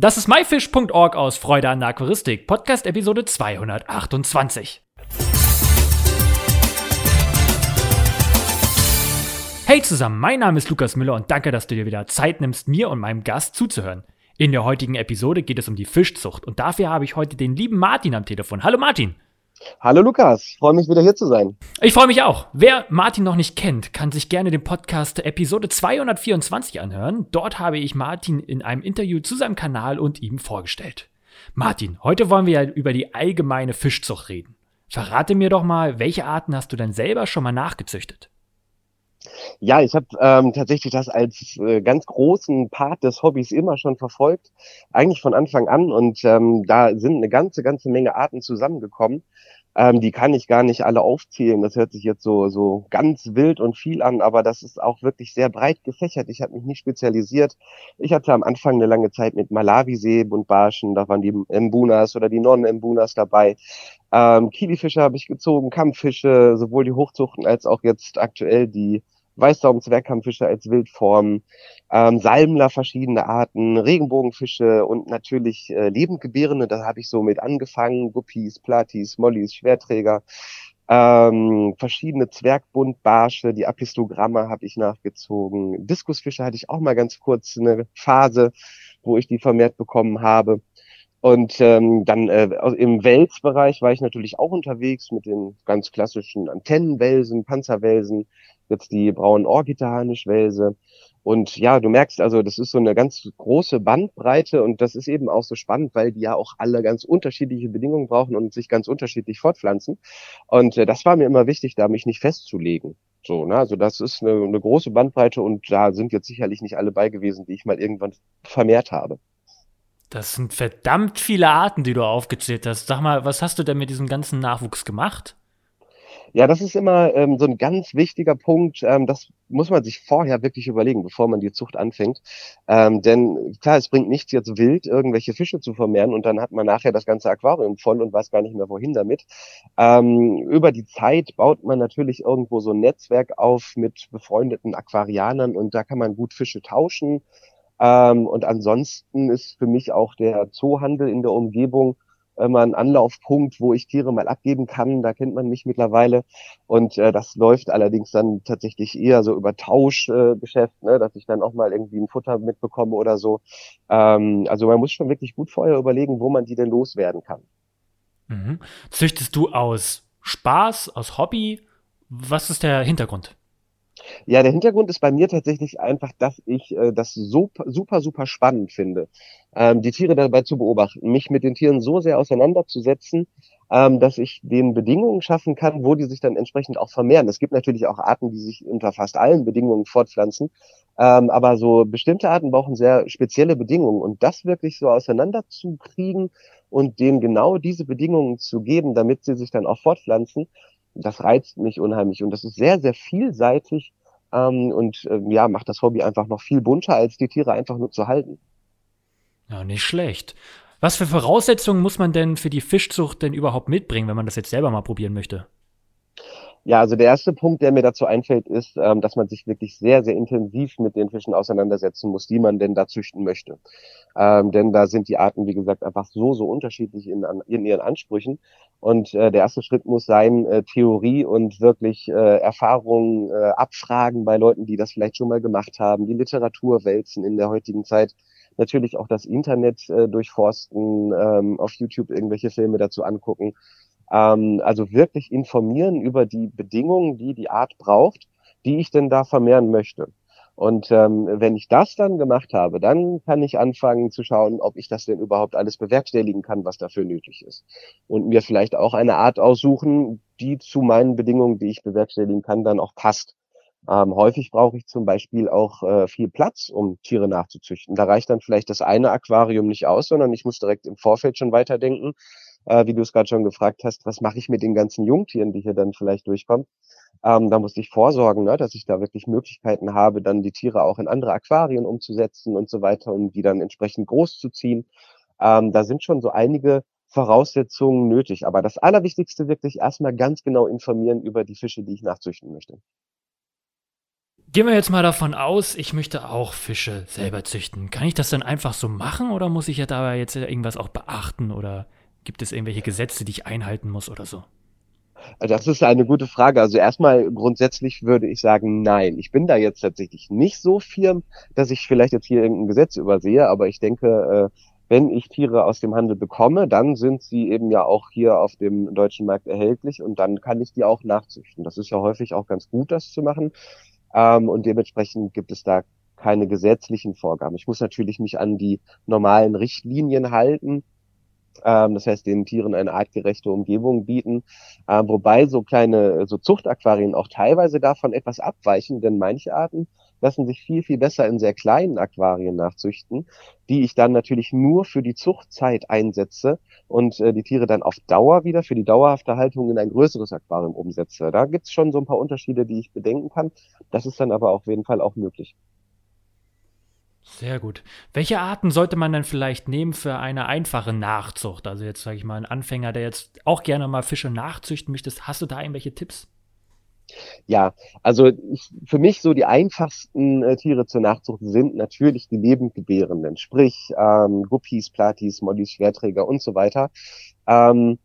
Das ist myfish.org aus Freude an der Aquaristik, Podcast Episode 228. Hey zusammen, mein Name ist Lukas Müller und danke, dass du dir wieder Zeit nimmst, mir und meinem Gast zuzuhören. In der heutigen Episode geht es um die Fischzucht und dafür habe ich heute den lieben Martin am Telefon. Hallo Martin. Hallo Lukas, freue mich wieder hier zu sein. Ich freue mich auch. Wer Martin noch nicht kennt, kann sich gerne den Podcast Episode 224 anhören. Dort habe ich Martin in einem Interview zu seinem Kanal und ihm vorgestellt. Martin, heute wollen wir ja über die allgemeine Fischzucht reden. Verrate mir doch mal, welche Arten hast du denn selber schon mal nachgezüchtet? Ja, ich habe ähm, tatsächlich das als äh, ganz großen Part des Hobbys immer schon verfolgt, eigentlich von Anfang an. Und ähm, da sind eine ganze, ganze Menge Arten zusammengekommen. Ähm, die kann ich gar nicht alle aufzählen. Das hört sich jetzt so, so ganz wild und viel an, aber das ist auch wirklich sehr breit gefächert. Ich habe mich nicht spezialisiert. Ich hatte am Anfang eine lange Zeit mit Malawisee und Barschen, da waren die Mbunas oder die Non-Mbunas dabei. Ähm, Kilifische habe ich gezogen, Kampffische, sowohl die Hochzuchten als auch jetzt aktuell die Weißsaum-Zwergkampffische als Wildform, ähm, Salmler verschiedene Arten, Regenbogenfische und natürlich äh, Lebendgebärende, da habe ich so mit angefangen, Guppies, Platis, Mollys, Schwerträger, ähm, verschiedene Zwergbundbarsche, die Apistogramme habe ich nachgezogen, Diskusfische hatte ich auch mal ganz kurz eine Phase, wo ich die vermehrt bekommen habe. Und ähm, dann äh, im Welsbereich war ich natürlich auch unterwegs mit den ganz klassischen Antennenwelsen, Panzerwelsen, jetzt die braunen Orchidahanischwelse. Und ja, du merkst also, das ist so eine ganz große Bandbreite und das ist eben auch so spannend, weil die ja auch alle ganz unterschiedliche Bedingungen brauchen und sich ganz unterschiedlich fortpflanzen. Und äh, das war mir immer wichtig, da mich nicht festzulegen. So, ne? Also das ist eine, eine große Bandbreite und da sind jetzt sicherlich nicht alle bei gewesen, die ich mal irgendwann vermehrt habe. Das sind verdammt viele Arten, die du aufgezählt hast. Sag mal, was hast du denn mit diesem ganzen Nachwuchs gemacht? Ja, das ist immer ähm, so ein ganz wichtiger Punkt. Ähm, das muss man sich vorher wirklich überlegen, bevor man die Zucht anfängt. Ähm, denn klar, es bringt nichts, jetzt wild irgendwelche Fische zu vermehren und dann hat man nachher das ganze Aquarium voll und weiß gar nicht mehr, wohin damit. Ähm, über die Zeit baut man natürlich irgendwo so ein Netzwerk auf mit befreundeten Aquarianern und da kann man gut Fische tauschen. Ähm, und ansonsten ist für mich auch der Zoohandel in der Umgebung immer ein Anlaufpunkt, wo ich Tiere mal abgeben kann. Da kennt man mich mittlerweile. Und äh, das läuft allerdings dann tatsächlich eher so über Tauschgeschäft, äh, ne, dass ich dann auch mal irgendwie ein Futter mitbekomme oder so. Ähm, also man muss schon wirklich gut vorher überlegen, wo man die denn loswerden kann. Mhm. Züchtest du aus Spaß, aus Hobby? Was ist der Hintergrund? Ja, der Hintergrund ist bei mir tatsächlich einfach, dass ich äh, das super, super, super spannend finde, ähm, die Tiere dabei zu beobachten, mich mit den Tieren so sehr auseinanderzusetzen, ähm, dass ich den Bedingungen schaffen kann, wo die sich dann entsprechend auch vermehren. Es gibt natürlich auch Arten, die sich unter fast allen Bedingungen fortpflanzen, ähm, aber so bestimmte Arten brauchen sehr spezielle Bedingungen und das wirklich so auseinanderzukriegen und denen genau diese Bedingungen zu geben, damit sie sich dann auch fortpflanzen, das reizt mich unheimlich und das ist sehr, sehr vielseitig ähm, und äh, ja, macht das Hobby einfach noch viel bunter, als die Tiere einfach nur zu halten. Ja, nicht schlecht. Was für Voraussetzungen muss man denn für die Fischzucht denn überhaupt mitbringen, wenn man das jetzt selber mal probieren möchte? Ja, also der erste Punkt, der mir dazu einfällt, ist, ähm, dass man sich wirklich sehr, sehr intensiv mit den Fischen auseinandersetzen muss, die man denn da züchten möchte. Ähm, denn da sind die Arten, wie gesagt, einfach so, so unterschiedlich in, in ihren Ansprüchen. Und äh, der erste Schritt muss sein, äh, Theorie und wirklich äh, Erfahrungen äh, abfragen bei Leuten, die das vielleicht schon mal gemacht haben, die Literatur wälzen in der heutigen Zeit natürlich auch das Internet äh, durchforsten, ähm, auf YouTube irgendwelche Filme dazu angucken ähm, also wirklich informieren über die Bedingungen, die die Art braucht, die ich denn da vermehren möchte. Und ähm, wenn ich das dann gemacht habe, dann kann ich anfangen zu schauen, ob ich das denn überhaupt alles bewerkstelligen kann, was dafür nötig ist. Und mir vielleicht auch eine Art aussuchen, die zu meinen Bedingungen, die ich bewerkstelligen kann, dann auch passt. Ähm, häufig brauche ich zum Beispiel auch äh, viel Platz, um Tiere nachzuzüchten. Da reicht dann vielleicht das eine Aquarium nicht aus, sondern ich muss direkt im Vorfeld schon weiterdenken äh, wie du es gerade schon gefragt hast, was mache ich mit den ganzen Jungtieren, die hier dann vielleicht durchkommen. Ähm, da muss ich vorsorgen, ne, dass ich da wirklich Möglichkeiten habe, dann die Tiere auch in andere Aquarien umzusetzen und so weiter und die dann entsprechend groß zu ziehen. Ähm, da sind schon so einige Voraussetzungen nötig. Aber das Allerwichtigste wirklich erstmal ganz genau informieren über die Fische, die ich nachzüchten möchte. Gehen wir jetzt mal davon aus, ich möchte auch Fische selber züchten. Kann ich das dann einfach so machen oder muss ich ja dabei jetzt irgendwas auch beachten oder gibt es irgendwelche Gesetze, die ich einhalten muss oder so? Das ist eine gute Frage. Also erstmal grundsätzlich würde ich sagen, nein. Ich bin da jetzt tatsächlich nicht so firm, dass ich vielleicht jetzt hier irgendein Gesetz übersehe, aber ich denke, äh, wenn ich Tiere aus dem Handel bekomme, dann sind sie eben ja auch hier auf dem deutschen Markt erhältlich und dann kann ich die auch nachzüchten. Das ist ja häufig auch ganz gut, das zu machen. Ähm, und dementsprechend gibt es da keine gesetzlichen Vorgaben. Ich muss natürlich mich an die normalen Richtlinien halten. Ähm, das heißt, den Tieren eine artgerechte Umgebung bieten. Ähm, wobei so kleine, so Zuchtaquarien auch teilweise davon etwas abweichen, denn manche Arten lassen sich viel, viel besser in sehr kleinen Aquarien nachzüchten, die ich dann natürlich nur für die Zuchtzeit einsetze und äh, die Tiere dann auf Dauer wieder für die dauerhafte Haltung in ein größeres Aquarium umsetze. Da gibt's schon so ein paar Unterschiede, die ich bedenken kann. Das ist dann aber auf jeden Fall auch möglich. Sehr gut. Welche Arten sollte man dann vielleicht nehmen für eine einfache Nachzucht? Also jetzt sage ich mal, ein Anfänger, der jetzt auch gerne mal Fische nachzüchten möchte. Hast du da irgendwelche Tipps? Ja, also für mich so die einfachsten äh, Tiere zur Nachzucht sind natürlich die Lebendgebärenden, sprich ähm, Guppies, Platis, Mollys, Schwerträger und so weiter. Ähm,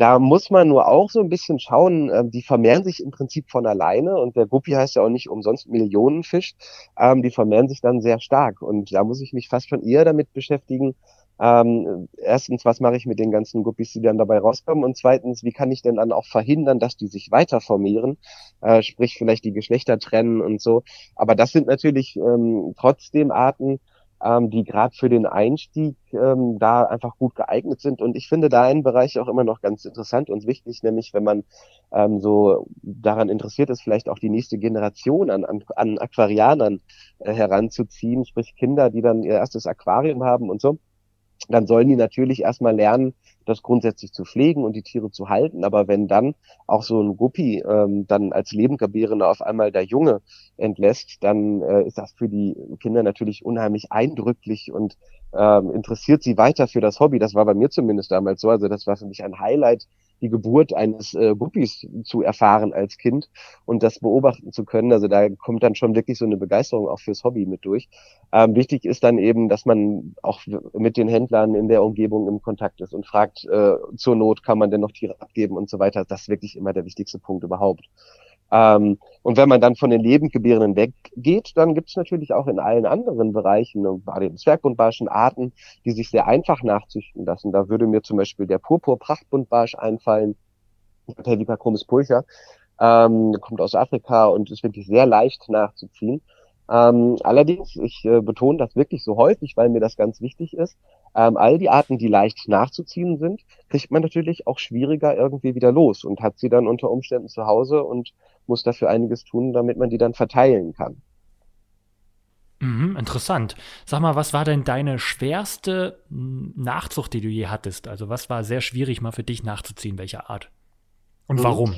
da muss man nur auch so ein bisschen schauen, äh, die vermehren sich im Prinzip von alleine und der Guppi heißt ja auch nicht umsonst Millionenfisch, ähm, die vermehren sich dann sehr stark und da muss ich mich fast schon eher damit beschäftigen, ähm, erstens, was mache ich mit den ganzen Guppies, die dann dabei rauskommen? Und zweitens, wie kann ich denn dann auch verhindern, dass die sich weiter formieren? Äh, sprich, vielleicht die Geschlechter trennen und so. Aber das sind natürlich ähm, trotzdem Arten, ähm, die gerade für den Einstieg ähm, da einfach gut geeignet sind. Und ich finde da einen Bereich auch immer noch ganz interessant und wichtig, nämlich wenn man ähm, so daran interessiert ist, vielleicht auch die nächste Generation an, an, an Aquarianern äh, heranzuziehen, sprich Kinder, die dann ihr erstes Aquarium haben und so dann sollen die natürlich erstmal lernen, das grundsätzlich zu pflegen und die Tiere zu halten. Aber wenn dann auch so ein Guppi ähm, dann als Lebendgebärende auf einmal der Junge entlässt, dann äh, ist das für die Kinder natürlich unheimlich eindrücklich und ähm, interessiert sie weiter für das Hobby. Das war bei mir zumindest damals so. Also das war für mich ein Highlight, die Geburt eines äh, Guppies zu erfahren als Kind und das beobachten zu können. Also da kommt dann schon wirklich so eine Begeisterung auch fürs Hobby mit durch. Ähm, wichtig ist dann eben, dass man auch mit den Händlern in der Umgebung im Kontakt ist und fragt, äh, zur Not kann man denn noch Tiere abgeben und so weiter. Das ist wirklich immer der wichtigste Punkt überhaupt. Ähm, und wenn man dann von den Lebendgebärenden weggeht, dann gibt es natürlich auch in allen anderen Bereichen, bei den Zwergbundbarschen Arten, die sich sehr einfach nachzüchten lassen. Da würde mir zum Beispiel der Purpur-Prachtbuntbarsch einfallen, der Vipacromis pulcher, ähm, kommt aus Afrika und ist wirklich sehr leicht nachzuziehen. Ähm, allerdings, ich äh, betone das wirklich so häufig, weil mir das ganz wichtig ist. Ähm, all die Arten, die leicht nachzuziehen sind, kriegt man natürlich auch schwieriger irgendwie wieder los und hat sie dann unter Umständen zu Hause und muss dafür einiges tun, damit man die dann verteilen kann. Mhm, interessant. Sag mal, was war denn deine schwerste hm, Nachzucht, die du je hattest? Also was war sehr schwierig mal für dich nachzuziehen, welche Art? Und mhm. warum?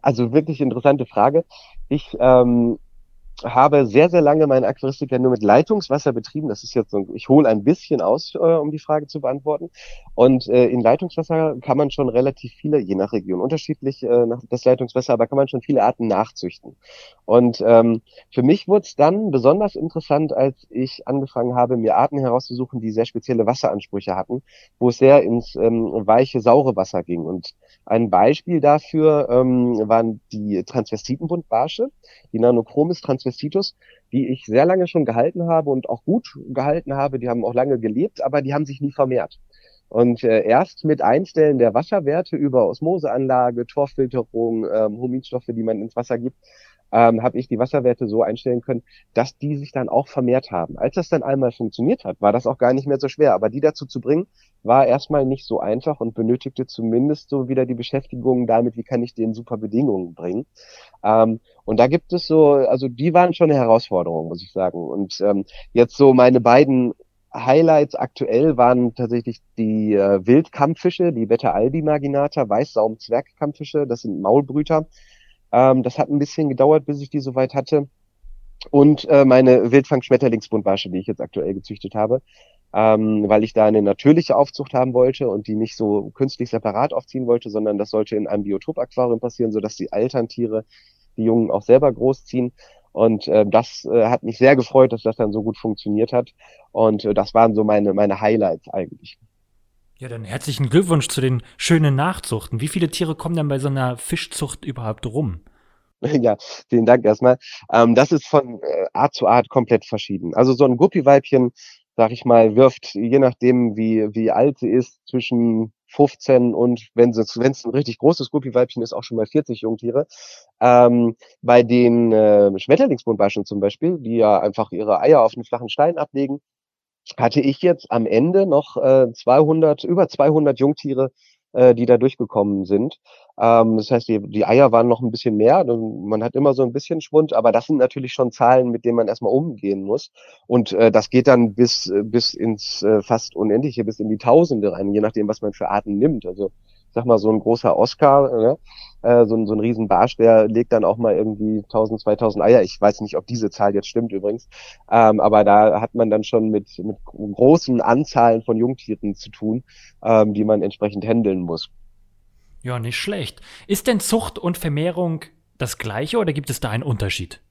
Also wirklich interessante Frage. Ich ähm, habe sehr, sehr lange meine Aquaristik nur mit Leitungswasser betrieben. Das ist jetzt so, ich hole ein bisschen aus, äh, um die Frage zu beantworten. Und äh, in Leitungswasser kann man schon relativ viele, je nach Region unterschiedlich, äh, das Leitungswasser, aber kann man schon viele Arten nachzüchten. Und ähm, für mich wurde es dann besonders interessant, als ich angefangen habe, mir Arten herauszusuchen, die sehr spezielle Wasseransprüche hatten, wo es sehr ins ähm, weiche, saure Wasser ging. Und ein Beispiel dafür ähm, waren die Transvestitenbuntbarsche, die Nanochromis transvestitus, die ich sehr lange schon gehalten habe und auch gut gehalten habe. Die haben auch lange gelebt, aber die haben sich nie vermehrt. Und äh, erst mit Einstellen der Wasserwerte über Osmoseanlage, Torfilterung, ähm, Huminstoffe, die man ins Wasser gibt, ähm, habe ich die Wasserwerte so einstellen können, dass die sich dann auch vermehrt haben. Als das dann einmal funktioniert hat, war das auch gar nicht mehr so schwer. Aber die dazu zu bringen, war erstmal nicht so einfach und benötigte zumindest so wieder die Beschäftigung damit, wie kann ich den super Bedingungen bringen. Ähm, und da gibt es so, also die waren schon eine Herausforderung, muss ich sagen. Und ähm, jetzt so meine beiden Highlights aktuell waren tatsächlich die äh, Wildkampffische, die Beta albi marginata, Weißsaum-Zwergkampffische, das sind Maulbrüter. Ähm, das hat ein bisschen gedauert, bis ich die soweit hatte. Und äh, meine Wildfang-Schmetterlingsbuntbarsche, die ich jetzt aktuell gezüchtet habe, ähm, weil ich da eine natürliche Aufzucht haben wollte und die nicht so künstlich separat aufziehen wollte, sondern das sollte in einem Biotop-Aquarium passieren, sodass die Elterntiere die Jungen auch selber großziehen. Und äh, das äh, hat mich sehr gefreut, dass das dann so gut funktioniert hat. Und äh, das waren so meine, meine Highlights eigentlich. Ja, dann herzlichen Glückwunsch zu den schönen Nachzuchten. Wie viele Tiere kommen denn bei so einer Fischzucht überhaupt rum? Ja, vielen Dank erstmal. Ähm, das ist von äh, Art zu Art komplett verschieden. Also so ein Guppiweibchen, sag ich mal, wirft, je nachdem wie, wie alt sie ist, zwischen 15 und wenn es wenn es ein richtig großes Guppiweibchen ist, auch schon mal 40 Jungtiere. Ähm, bei den äh, Schmetterlingsbuntbarschen zum Beispiel, die ja einfach ihre Eier auf einen flachen Stein ablegen, hatte ich jetzt am Ende noch äh, 200, über 200 Jungtiere äh, die da durchgekommen sind. Ähm, das heißt, die, die Eier waren noch ein bisschen mehr. Man hat immer so ein bisschen Schwund, aber das sind natürlich schon Zahlen, mit denen man erstmal umgehen muss. Und äh, das geht dann bis, bis ins äh, fast Unendliche, bis in die Tausende rein, je nachdem, was man für Arten nimmt. Also sag mal, so ein großer Oscar, ne? äh, so, ein, so ein Riesenbarsch, der legt dann auch mal irgendwie 1000, 2000 Eier. Ich weiß nicht, ob diese Zahl jetzt stimmt übrigens. Ähm, aber da hat man dann schon mit, mit großen Anzahlen von Jungtieren zu tun, ähm, die man entsprechend handeln muss. Ja, nicht schlecht. Ist denn Zucht und Vermehrung das gleiche oder gibt es da einen Unterschied?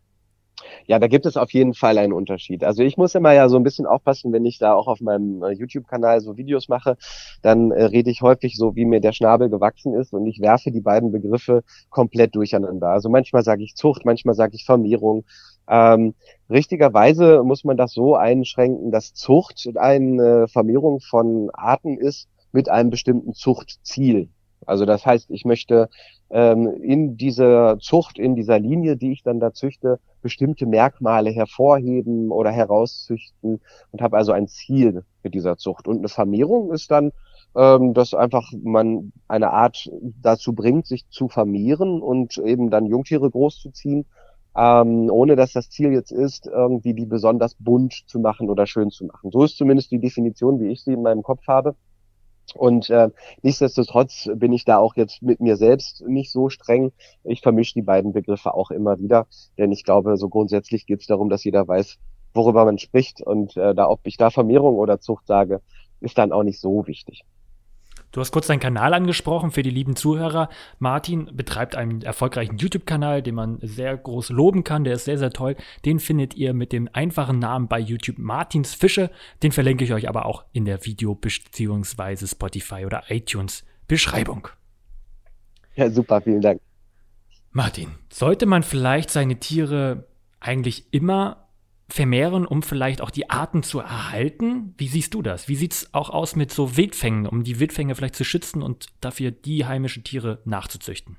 Ja, da gibt es auf jeden Fall einen Unterschied. Also ich muss immer ja so ein bisschen aufpassen, wenn ich da auch auf meinem äh, YouTube-Kanal so Videos mache, dann äh, rede ich häufig so, wie mir der Schnabel gewachsen ist und ich werfe die beiden Begriffe komplett durcheinander. Also manchmal sage ich Zucht, manchmal sage ich Vermehrung. Ähm, richtigerweise muss man das so einschränken, dass Zucht eine Vermehrung von Arten ist mit einem bestimmten Zuchtziel. Also das heißt, ich möchte ähm, in dieser Zucht, in dieser Linie, die ich dann da züchte, bestimmte Merkmale hervorheben oder herauszüchten und habe also ein Ziel mit dieser Zucht. Und eine Vermehrung ist dann, ähm, dass einfach man eine Art dazu bringt, sich zu vermehren und eben dann Jungtiere großzuziehen, ähm, ohne dass das Ziel jetzt ist, irgendwie die besonders bunt zu machen oder schön zu machen. So ist zumindest die Definition, wie ich sie in meinem Kopf habe. Und äh, nichtsdestotrotz bin ich da auch jetzt mit mir selbst nicht so streng. Ich vermische die beiden Begriffe auch immer wieder, denn ich glaube, so grundsätzlich geht es darum, dass jeder weiß, worüber man spricht. Und äh, da, ob ich da Vermehrung oder Zucht sage, ist dann auch nicht so wichtig. Du hast kurz deinen Kanal angesprochen für die lieben Zuhörer. Martin betreibt einen erfolgreichen YouTube-Kanal, den man sehr groß loben kann. Der ist sehr, sehr toll. Den findet ihr mit dem einfachen Namen bei YouTube Martins Fische. Den verlinke ich euch aber auch in der Video- bzw. Spotify oder iTunes Beschreibung. Ja, super, vielen Dank. Martin, sollte man vielleicht seine Tiere eigentlich immer vermehren, um vielleicht auch die Arten zu erhalten? Wie siehst du das? Wie sieht es auch aus mit so Wildfängen, um die Wildfänge vielleicht zu schützen und dafür die heimischen Tiere nachzuzüchten?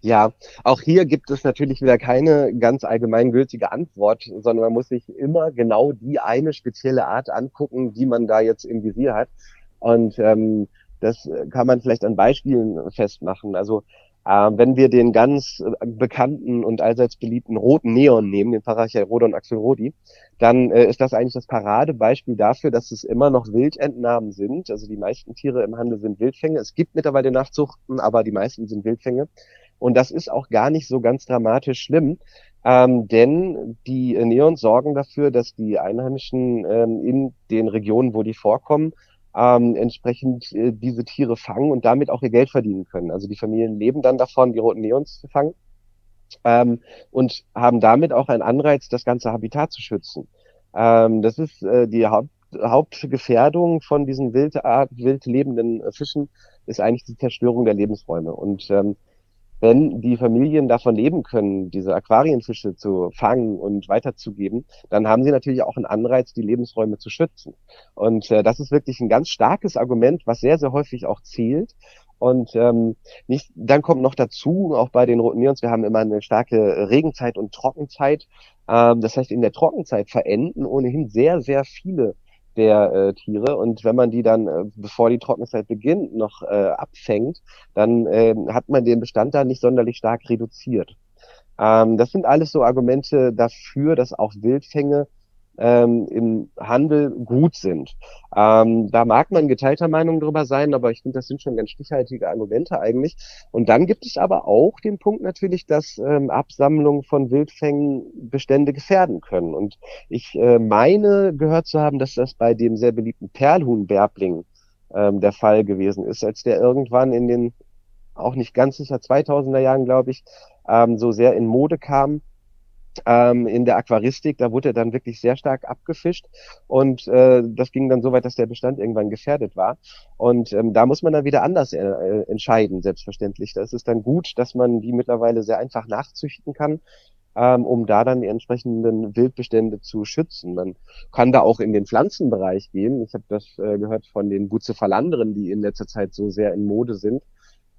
Ja, auch hier gibt es natürlich wieder keine ganz allgemeingültige Antwort, sondern man muss sich immer genau die eine spezielle Art angucken, die man da jetzt im Visier hat. Und ähm, das kann man vielleicht an Beispielen festmachen. Also äh, wenn wir den ganz äh, bekannten und allseits beliebten roten Neon nehmen, den Parachaerodon axelrodi, dann äh, ist das eigentlich das Paradebeispiel dafür, dass es immer noch Wildentnahmen sind. Also die meisten Tiere im Handel sind Wildfänge. Es gibt mittlerweile Nachzuchten, aber die meisten sind Wildfänge. Und das ist auch gar nicht so ganz dramatisch schlimm, ähm, denn die Neons sorgen dafür, dass die Einheimischen ähm, in den Regionen, wo die vorkommen, ähm, entsprechend äh, diese Tiere fangen und damit auch ihr Geld verdienen können. Also die Familien leben dann davon, die roten Neons zu fangen ähm, und haben damit auch einen Anreiz, das ganze Habitat zu schützen. Ähm, das ist äh, die Haupt Hauptgefährdung von diesen wild, wild lebenden Fischen ist eigentlich die Zerstörung der Lebensräume. Und ähm, wenn die Familien davon leben können, diese Aquarienfische zu fangen und weiterzugeben, dann haben sie natürlich auch einen Anreiz, die Lebensräume zu schützen. Und äh, das ist wirklich ein ganz starkes Argument, was sehr, sehr häufig auch zählt. Und ähm, nicht, dann kommt noch dazu, auch bei den Roten Neons, wir haben immer eine starke Regenzeit und Trockenzeit. Ähm, das heißt, in der Trockenzeit verenden ohnehin sehr, sehr viele der äh, Tiere. Und wenn man die dann, äh, bevor die Trockenzeit beginnt, noch äh, abfängt, dann äh, hat man den Bestand da nicht sonderlich stark reduziert. Ähm, das sind alles so Argumente dafür, dass auch Wildfänge ähm, im Handel gut sind. Ähm, da mag man geteilter Meinung drüber sein, aber ich finde, das sind schon ganz stichhaltige Argumente eigentlich. Und dann gibt es aber auch den Punkt natürlich, dass ähm, Absammlungen von Wildfängen Bestände gefährden können. Und ich äh, meine gehört zu haben, dass das bei dem sehr beliebten Perlhuhn-Bärbling ähm, der Fall gewesen ist, als der irgendwann in den auch nicht ganz sicher 2000er Jahren, glaube ich, ähm, so sehr in Mode kam ähm, in der Aquaristik, da wurde er dann wirklich sehr stark abgefischt und äh, das ging dann so weit, dass der Bestand irgendwann gefährdet war. Und ähm, da muss man dann wieder anders äh, entscheiden, selbstverständlich. Das ist dann gut, dass man die mittlerweile sehr einfach nachzüchten kann, ähm, um da dann die entsprechenden Wildbestände zu schützen. Man kann da auch in den Pflanzenbereich gehen. Ich habe das äh, gehört von den Bucephalanderen, die in letzter Zeit so sehr in Mode sind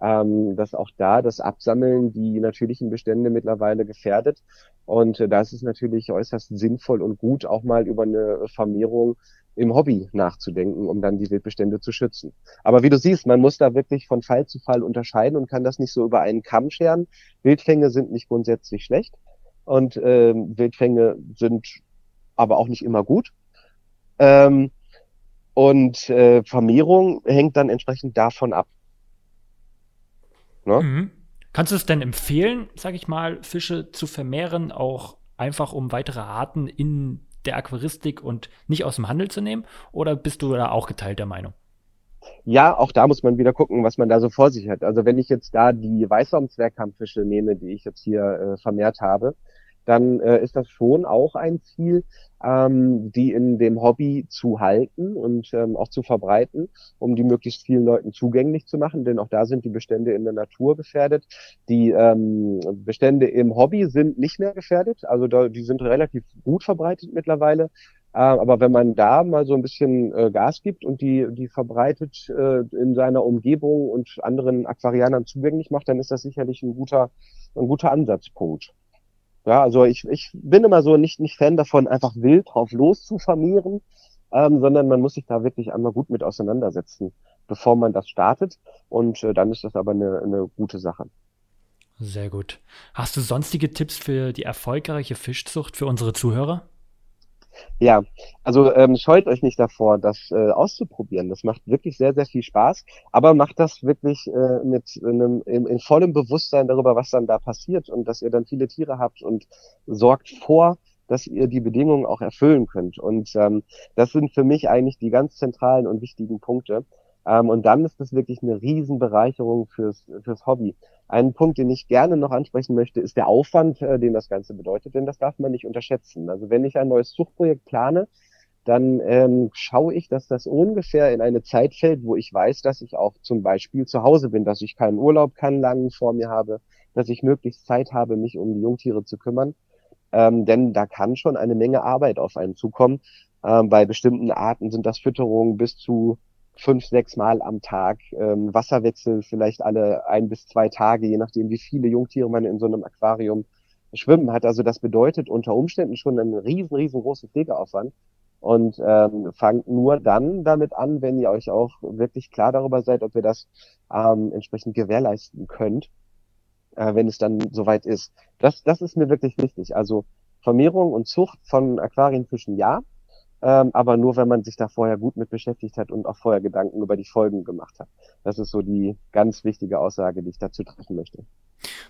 ähm, dass auch da das Absammeln die natürlichen Bestände mittlerweile gefährdet. Und äh, da ist es natürlich äußerst sinnvoll und gut, auch mal über eine Vermehrung im Hobby nachzudenken, um dann die Wildbestände zu schützen. Aber wie du siehst, man muss da wirklich von Fall zu Fall unterscheiden und kann das nicht so über einen Kamm scheren. Wildfänge sind nicht grundsätzlich schlecht und ähm, Wildfänge sind aber auch nicht immer gut. Ähm, und äh, Vermehrung hängt dann entsprechend davon ab. Ne? Mhm. Kannst du es denn empfehlen, sag ich mal, Fische zu vermehren, auch einfach um weitere Arten in der Aquaristik und nicht aus dem Handel zu nehmen? Oder bist du da auch geteilter Meinung? Ja, auch da muss man wieder gucken, was man da so vor sich hat. Also wenn ich jetzt da die Weißraum-Zwergkampffische nehme, die ich jetzt hier äh, vermehrt habe, dann äh, ist das schon auch ein Ziel, ähm, die in dem Hobby zu halten und ähm, auch zu verbreiten, um die möglichst vielen Leuten zugänglich zu machen, denn auch da sind die Bestände in der Natur gefährdet. Die ähm, Bestände im Hobby sind nicht mehr gefährdet, also da, die sind relativ gut verbreitet mittlerweile. Äh, aber wenn man da mal so ein bisschen äh, Gas gibt und die, die verbreitet äh, in seiner Umgebung und anderen Aquarianern zugänglich macht, dann ist das sicherlich ein guter, ein guter Ansatzpunkt. Ja, also ich, ich bin immer so nicht, nicht Fan davon, einfach wild drauf los zu vermehren, ähm, sondern man muss sich da wirklich einmal gut mit auseinandersetzen, bevor man das startet. Und äh, dann ist das aber eine, eine gute Sache. Sehr gut. Hast du sonstige Tipps für die erfolgreiche Fischzucht für unsere Zuhörer? Ja, also ähm, scheut euch nicht davor, das äh, auszuprobieren. Das macht wirklich sehr, sehr viel Spaß, aber macht das wirklich äh, mit einem, in, in vollem Bewusstsein darüber, was dann da passiert und dass ihr dann viele Tiere habt und sorgt vor, dass ihr die Bedingungen auch erfüllen könnt. Und ähm, das sind für mich eigentlich die ganz zentralen und wichtigen Punkte. Ähm, und dann ist das wirklich eine Riesenbereicherung fürs, fürs Hobby. Ein Punkt, den ich gerne noch ansprechen möchte, ist der Aufwand, äh, den das Ganze bedeutet, denn das darf man nicht unterschätzen. Also wenn ich ein neues Zuchtprojekt plane, dann ähm, schaue ich, dass das ungefähr in eine Zeit fällt, wo ich weiß, dass ich auch zum Beispiel zu Hause bin, dass ich keinen Urlaub, keinen langen vor mir habe, dass ich möglichst Zeit habe, mich um die Jungtiere zu kümmern. Ähm, denn da kann schon eine Menge Arbeit auf einen zukommen. Ähm, bei bestimmten Arten sind das Fütterungen bis zu fünf, sechs Mal am Tag, ähm, Wasserwechsel vielleicht alle ein bis zwei Tage, je nachdem, wie viele Jungtiere man in so einem Aquarium schwimmen hat. Also das bedeutet unter Umständen schon einen riesen, riesengroßen Pflegeaufwand. Und ähm, fangt nur dann damit an, wenn ihr euch auch wirklich klar darüber seid, ob ihr das ähm, entsprechend gewährleisten könnt, äh, wenn es dann soweit ist. Das, das ist mir wirklich wichtig. Also Vermehrung und Zucht von Aquarienfischen ja, ähm, aber nur, wenn man sich da vorher gut mit beschäftigt hat und auch vorher Gedanken über die Folgen gemacht hat. Das ist so die ganz wichtige Aussage, die ich dazu treffen möchte.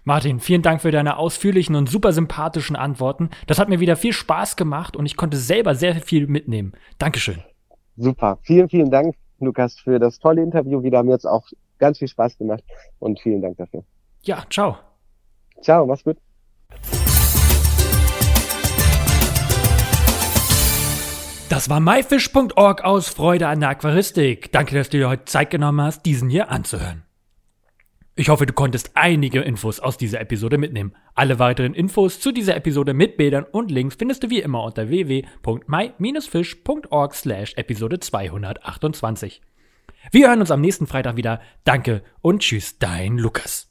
Martin, vielen Dank für deine ausführlichen und super sympathischen Antworten. Das hat mir wieder viel Spaß gemacht und ich konnte selber sehr viel mitnehmen. Dankeschön. Super. Vielen, vielen Dank, Lukas, für das tolle Interview. Wieder haben jetzt auch ganz viel Spaß gemacht und vielen Dank dafür. Ja, ciao. Ciao, mach's gut. Das war myfish.org aus Freude an der Aquaristik. Danke, dass du dir heute Zeit genommen hast, diesen hier anzuhören. Ich hoffe, du konntest einige Infos aus dieser Episode mitnehmen. Alle weiteren Infos zu dieser Episode mit Bildern und Links findest du wie immer unter www.my-fish.org slash Episode 228. Wir hören uns am nächsten Freitag wieder. Danke und tschüss, dein Lukas.